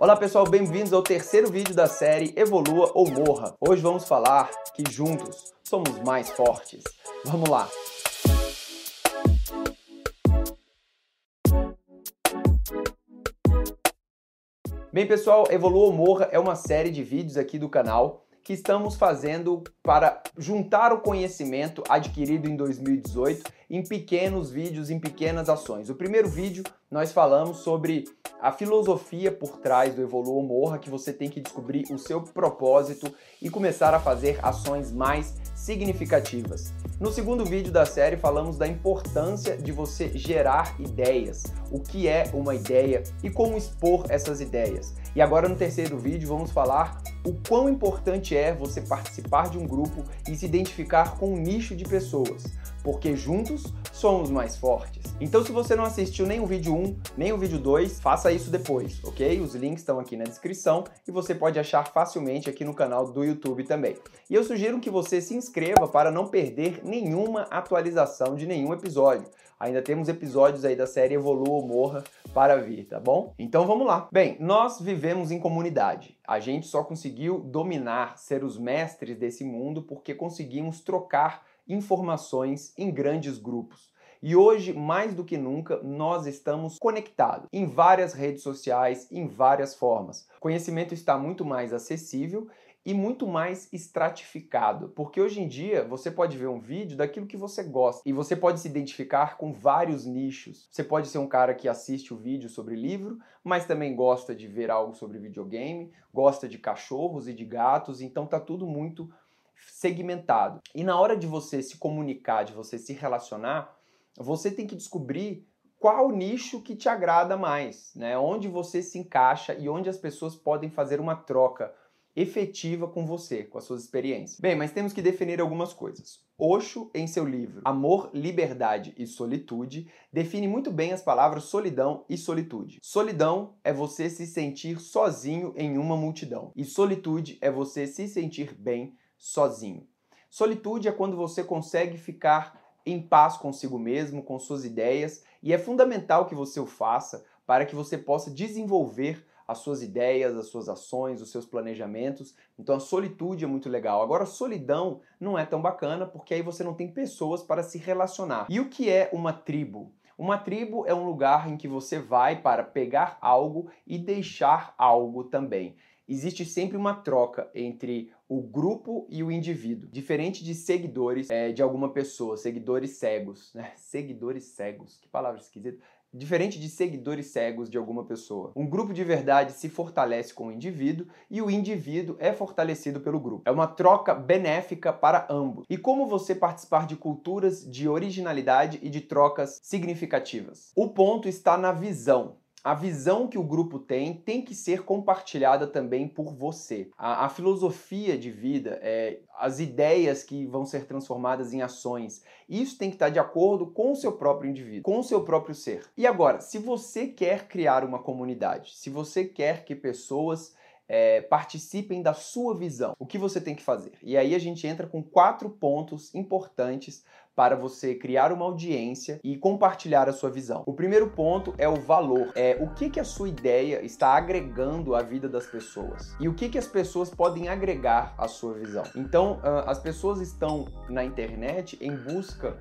Olá pessoal, bem-vindos ao terceiro vídeo da série Evolua ou Morra. Hoje vamos falar que juntos somos mais fortes. Vamos lá! Bem pessoal, Evolua ou Morra é uma série de vídeos aqui do canal que estamos fazendo para juntar o conhecimento adquirido em 2018 em pequenos vídeos, em pequenas ações. O primeiro vídeo nós falamos sobre a filosofia por trás do Evolua ou Morra, que você tem que descobrir o seu propósito e começar a fazer ações mais significativas. No segundo vídeo da série falamos da importância de você gerar ideias, o que é uma ideia e como expor essas ideias. E agora no terceiro vídeo vamos falar o quão importante é você participar de um grupo e se identificar com um nicho de pessoas, porque juntos somos mais fortes. Então se você não assistiu nem o vídeo 1, nem o vídeo 2, faça isso depois, ok? Os links estão aqui na descrição e você pode achar facilmente aqui no canal do YouTube também. E eu sugiro que você se inscreva para não perder nenhuma atualização de nenhum episódio. Ainda temos episódios aí da série Evolua ou Morra para vir, tá bom? Então vamos lá. Bem, nós vivemos em comunidade. A gente só conseguiu dominar, ser os mestres desse mundo porque conseguimos trocar informações em grandes grupos. E hoje, mais do que nunca, nós estamos conectados em várias redes sociais, em várias formas. O conhecimento está muito mais acessível e muito mais estratificado, porque hoje em dia você pode ver um vídeo daquilo que você gosta e você pode se identificar com vários nichos. Você pode ser um cara que assiste o vídeo sobre livro, mas também gosta de ver algo sobre videogame, gosta de cachorros e de gatos, então tá tudo muito segmentado. E na hora de você se comunicar, de você se relacionar, você tem que descobrir qual nicho que te agrada mais, né? Onde você se encaixa e onde as pessoas podem fazer uma troca efetiva com você, com as suas experiências. Bem, mas temos que definir algumas coisas. Osho, em seu livro Amor, Liberdade e Solitude, define muito bem as palavras solidão e solitude. Solidão é você se sentir sozinho em uma multidão, e solitude é você se sentir bem sozinho. Solitude é quando você consegue ficar em paz consigo mesmo, com suas ideias, e é fundamental que você o faça para que você possa desenvolver as suas ideias, as suas ações, os seus planejamentos. Então a solitude é muito legal. Agora a solidão não é tão bacana porque aí você não tem pessoas para se relacionar. E o que é uma tribo? Uma tribo é um lugar em que você vai para pegar algo e deixar algo também existe sempre uma troca entre o grupo e o indivíduo, diferente de seguidores é, de alguma pessoa, seguidores cegos, né? Seguidores cegos, que palavra esquisita. Diferente de seguidores cegos de alguma pessoa. Um grupo de verdade se fortalece com o indivíduo e o indivíduo é fortalecido pelo grupo. É uma troca benéfica para ambos. E como você participar de culturas de originalidade e de trocas significativas? O ponto está na visão a visão que o grupo tem tem que ser compartilhada também por você. A, a, filosofia de vida, é, as ideias que vão ser transformadas em ações, isso tem que estar de acordo com o seu próprio indivíduo, com o seu próprio ser. E agora, se você quer criar uma comunidade, se você quer que pessoas é, participem da sua visão. O que você tem que fazer? E aí a gente entra com quatro pontos importantes para você criar uma audiência e compartilhar a sua visão. O primeiro ponto é o valor. É o que, que a sua ideia está agregando à vida das pessoas e o que, que as pessoas podem agregar à sua visão. Então, as pessoas estão na internet em busca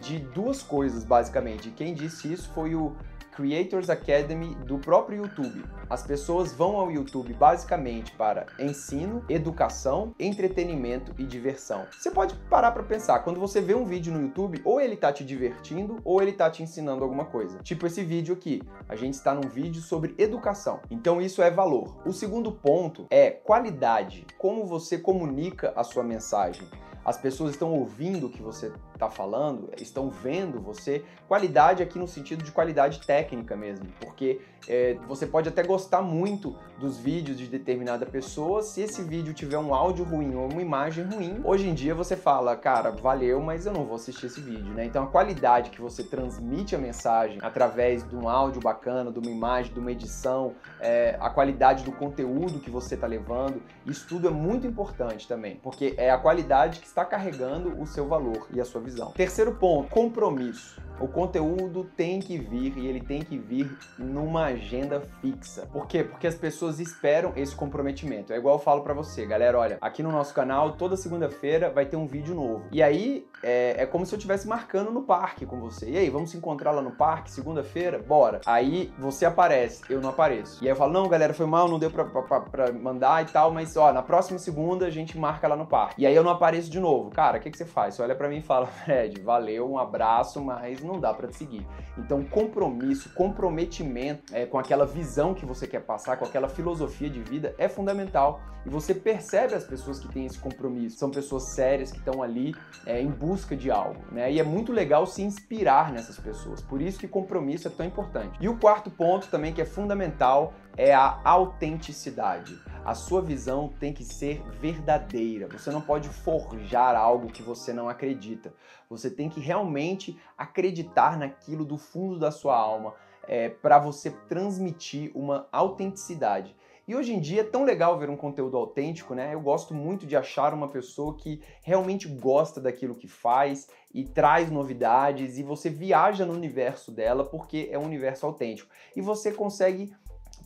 de duas coisas, basicamente. Quem disse isso foi o Creators Academy do próprio YouTube. As pessoas vão ao YouTube basicamente para ensino, educação, entretenimento e diversão. Você pode parar para pensar, quando você vê um vídeo no YouTube, ou ele tá te divertindo ou ele tá te ensinando alguma coisa. Tipo esse vídeo aqui. A gente está num vídeo sobre educação. Então isso é valor. O segundo ponto é qualidade. Como você comunica a sua mensagem as pessoas estão ouvindo o que você está falando, estão vendo você. Qualidade aqui no sentido de qualidade técnica mesmo, porque é, você pode até gostar muito dos vídeos de determinada pessoa, se esse vídeo tiver um áudio ruim ou uma imagem ruim, hoje em dia você fala, cara, valeu, mas eu não vou assistir esse vídeo, né? Então a qualidade que você transmite a mensagem através de um áudio bacana, de uma imagem, de uma edição, é, a qualidade do conteúdo que você está levando, isso tudo é muito importante também, porque é a qualidade que está carregando o seu valor e a sua visão. Terceiro ponto, compromisso. O conteúdo tem que vir e ele tem que vir numa agenda fixa. Por quê? Porque as pessoas esperam esse comprometimento. É igual eu falo para você, galera, olha, aqui no nosso canal toda segunda-feira vai ter um vídeo novo. E aí é, é como se eu estivesse marcando no parque com você. E aí, vamos se encontrar lá no parque segunda-feira? Bora. Aí você aparece, eu não apareço. E aí eu falo, não, galera, foi mal, não deu pra, pra, pra mandar e tal, mas ó, na próxima segunda a gente marca lá no parque. E aí eu não apareço de novo. Cara, o que, que você faz? Você olha para mim e fala, Fred, valeu, um abraço, mas não dá para te seguir. Então, compromisso, comprometimento é, com aquela visão que você quer passar, com aquela filosofia de vida é fundamental. E você percebe as pessoas que têm esse compromisso. São pessoas sérias que estão ali é, em busca de algo, né? E é muito legal se inspirar nessas pessoas. Por isso que compromisso é tão importante. E o quarto ponto também que é fundamental é a autenticidade. A sua visão tem que ser verdadeira. Você não pode forjar algo que você não acredita. Você tem que realmente acreditar naquilo do fundo da sua alma é, para você transmitir uma autenticidade. E hoje em dia é tão legal ver um conteúdo autêntico, né? Eu gosto muito de achar uma pessoa que realmente gosta daquilo que faz e traz novidades e você viaja no universo dela porque é um universo autêntico. E você consegue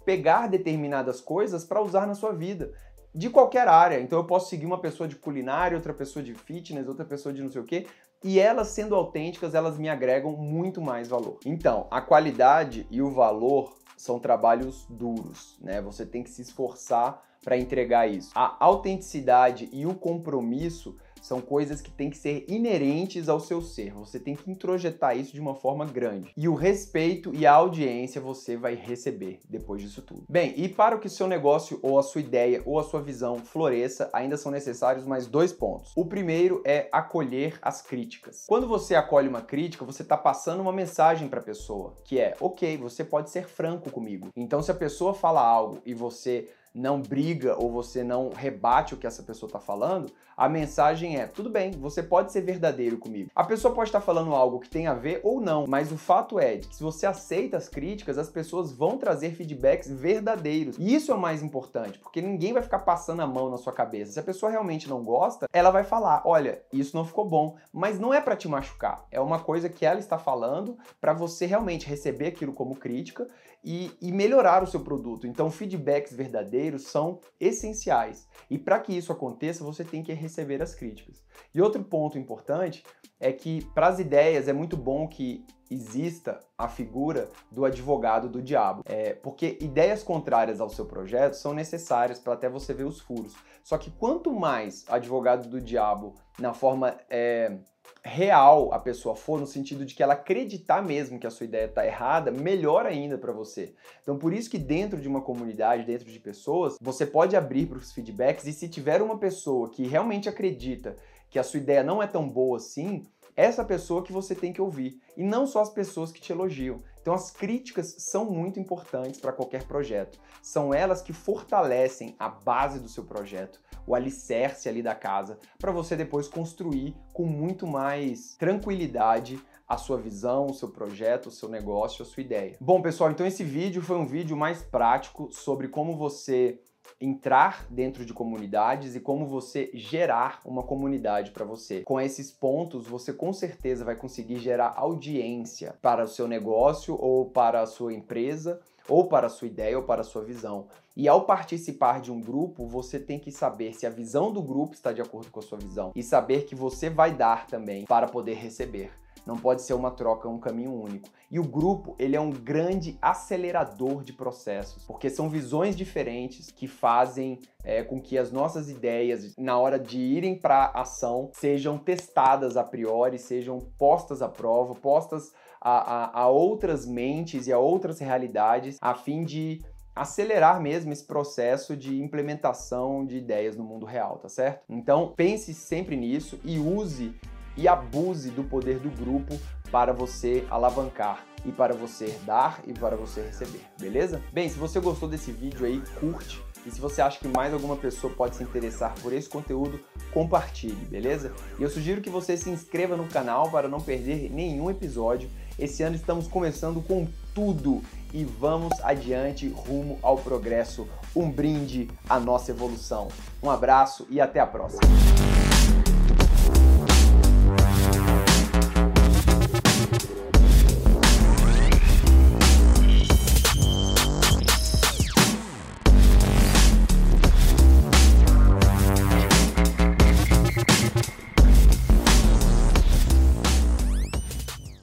pegar determinadas coisas para usar na sua vida de qualquer área. Então eu posso seguir uma pessoa de culinária, outra pessoa de fitness, outra pessoa de não sei o quê, e elas sendo autênticas, elas me agregam muito mais valor. Então, a qualidade e o valor são trabalhos duros, né? Você tem que se esforçar para entregar isso. A autenticidade e o compromisso são coisas que têm que ser inerentes ao seu ser. Você tem que introjetar isso de uma forma grande. E o respeito e a audiência você vai receber depois disso tudo. Bem, e para que o seu negócio ou a sua ideia ou a sua visão floresça, ainda são necessários mais dois pontos. O primeiro é acolher as críticas. Quando você acolhe uma crítica, você está passando uma mensagem para a pessoa, que é: "OK, você pode ser franco comigo". Então se a pessoa fala algo e você não briga ou você não rebate o que essa pessoa está falando, a mensagem é: tudo bem, você pode ser verdadeiro comigo. A pessoa pode estar tá falando algo que tem a ver ou não, mas o fato é que se você aceita as críticas, as pessoas vão trazer feedbacks verdadeiros. E isso é o mais importante, porque ninguém vai ficar passando a mão na sua cabeça. Se a pessoa realmente não gosta, ela vai falar: olha, isso não ficou bom, mas não é para te machucar. É uma coisa que ela está falando para você realmente receber aquilo como crítica e, e melhorar o seu produto. Então, feedbacks verdadeiros são essenciais. E para que isso aconteça, você tem que receber as críticas. E outro ponto importante é que para as ideias é muito bom que exista a figura do advogado do diabo. É, porque ideias contrárias ao seu projeto são necessárias para até você ver os furos. Só que quanto mais advogado do diabo na forma é, real a pessoa for, no sentido de que ela acreditar mesmo que a sua ideia está errada, melhor ainda para você. Então, por isso que dentro de uma comunidade, dentro de pessoas, você pode abrir para os feedbacks e se tiver uma pessoa que realmente acredita que a sua ideia não é tão boa assim, essa pessoa que você tem que ouvir e não só as pessoas que te elogiam. Então as críticas são muito importantes para qualquer projeto. São elas que fortalecem a base do seu projeto, o alicerce ali da casa, para você depois construir com muito mais tranquilidade a sua visão, o seu projeto, o seu negócio, a sua ideia. Bom, pessoal, então esse vídeo foi um vídeo mais prático sobre como você entrar dentro de comunidades e como você gerar uma comunidade para você. Com esses pontos, você com certeza vai conseguir gerar audiência para o seu negócio ou para a sua empresa ou para a sua ideia ou para a sua visão. E ao participar de um grupo, você tem que saber se a visão do grupo está de acordo com a sua visão e saber que você vai dar também para poder receber. Não pode ser uma troca, um caminho único. E o grupo, ele é um grande acelerador de processos, porque são visões diferentes que fazem é, com que as nossas ideias, na hora de irem para ação, sejam testadas a priori, sejam postas à prova, postas a, a, a outras mentes e a outras realidades, a fim de acelerar mesmo esse processo de implementação de ideias no mundo real, tá certo? Então pense sempre nisso e use e abuse do poder do grupo para você alavancar e para você dar e para você receber, beleza? Bem, se você gostou desse vídeo aí, curte. E se você acha que mais alguma pessoa pode se interessar por esse conteúdo, compartilhe, beleza? E eu sugiro que você se inscreva no canal para não perder nenhum episódio. Esse ano estamos começando com tudo e vamos adiante rumo ao progresso. Um brinde à nossa evolução. Um abraço e até a próxima.